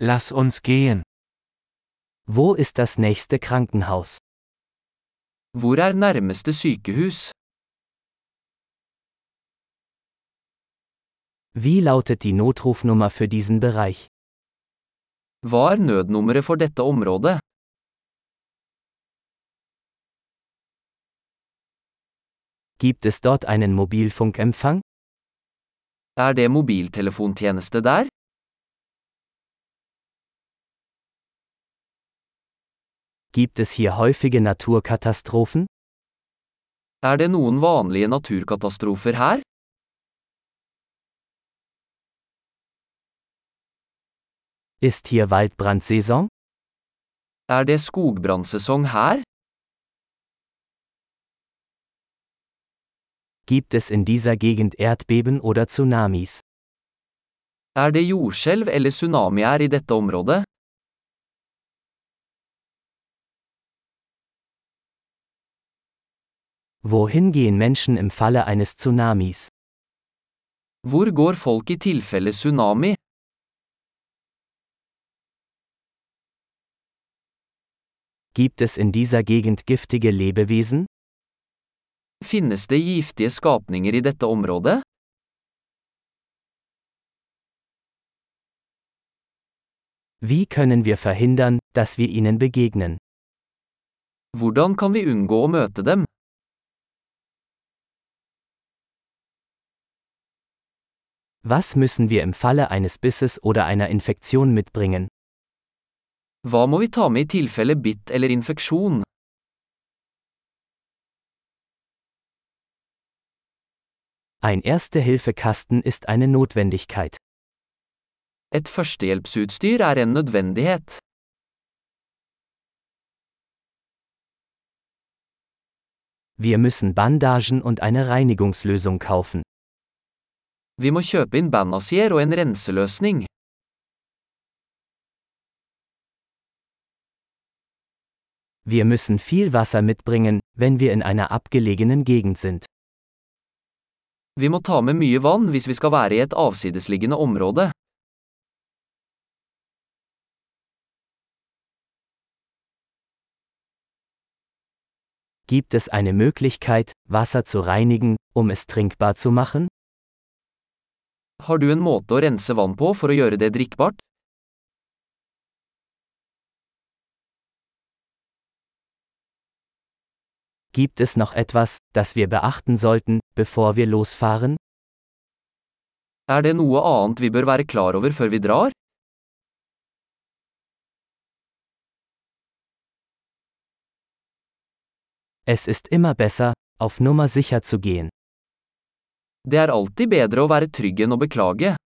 Lass uns gehen. Wo ist das nächste Krankenhaus? Hvor er nærmeste sykehus? Wie lautet die Notrufnummer für diesen Bereich? Hva er nødnummeret for dette området? Gibt es dort einen Mobilfunkempfang? Er det mobiltelefontjeneste der? Gibt es hier häufige Naturkatastrophen? Er det noen vanlige naturkatastrofer her? Ist hier Waldbrandsaison? Er det skogbrannsesong her? Gibt es in dieser Gegend Erdbeben oder Tsunamis? Er det jordskjelv eller tsunamier i dette området? Wohin gehen Menschen im Falle eines Tsunamis? Hvor går folk i tilfelle tsunami? Gibt es in dieser Gegend giftige Lebewesen? Finnes det giftige skapninger i dette området? Wie können wir verhindern, dass wir ihnen begegnen? Hvordan kan vi unngå å møte dem? Was müssen wir im Falle eines Bisses oder einer Infektion mitbringen? Hva må vi ta med i tilfelle bitt eller infeksjon? Ein Erste-Hilfe-Kasten ist eine Notwendigkeit. Et førstehjelpsutstyr er en nødvendighet. Wir müssen Bandagen und eine Reinigungslösung kaufen. Vi må kjøpe inn bandasier og en renseløsning. Wir müssen viel Wasser mitbringen, wenn wir in einer abgelegenen Gegend sind. Vi må ta med mye vann hvis vi skal være i et avsidesliggende område. Gibt es eine Möglichkeit, Wasser zu reinigen, um es trinkbar zu machen? Har du en måte å rense vann på for å gjøre det drikkbart? Gibt es noch etwas, das wir beachten sollten, bevor wir losfahren? Er det noe annet vi bør være klar over før vi drar? Es ist immer besser, auf Nummer sicher zu gehen. Det er alltid bedre å være trygg enn å beklage.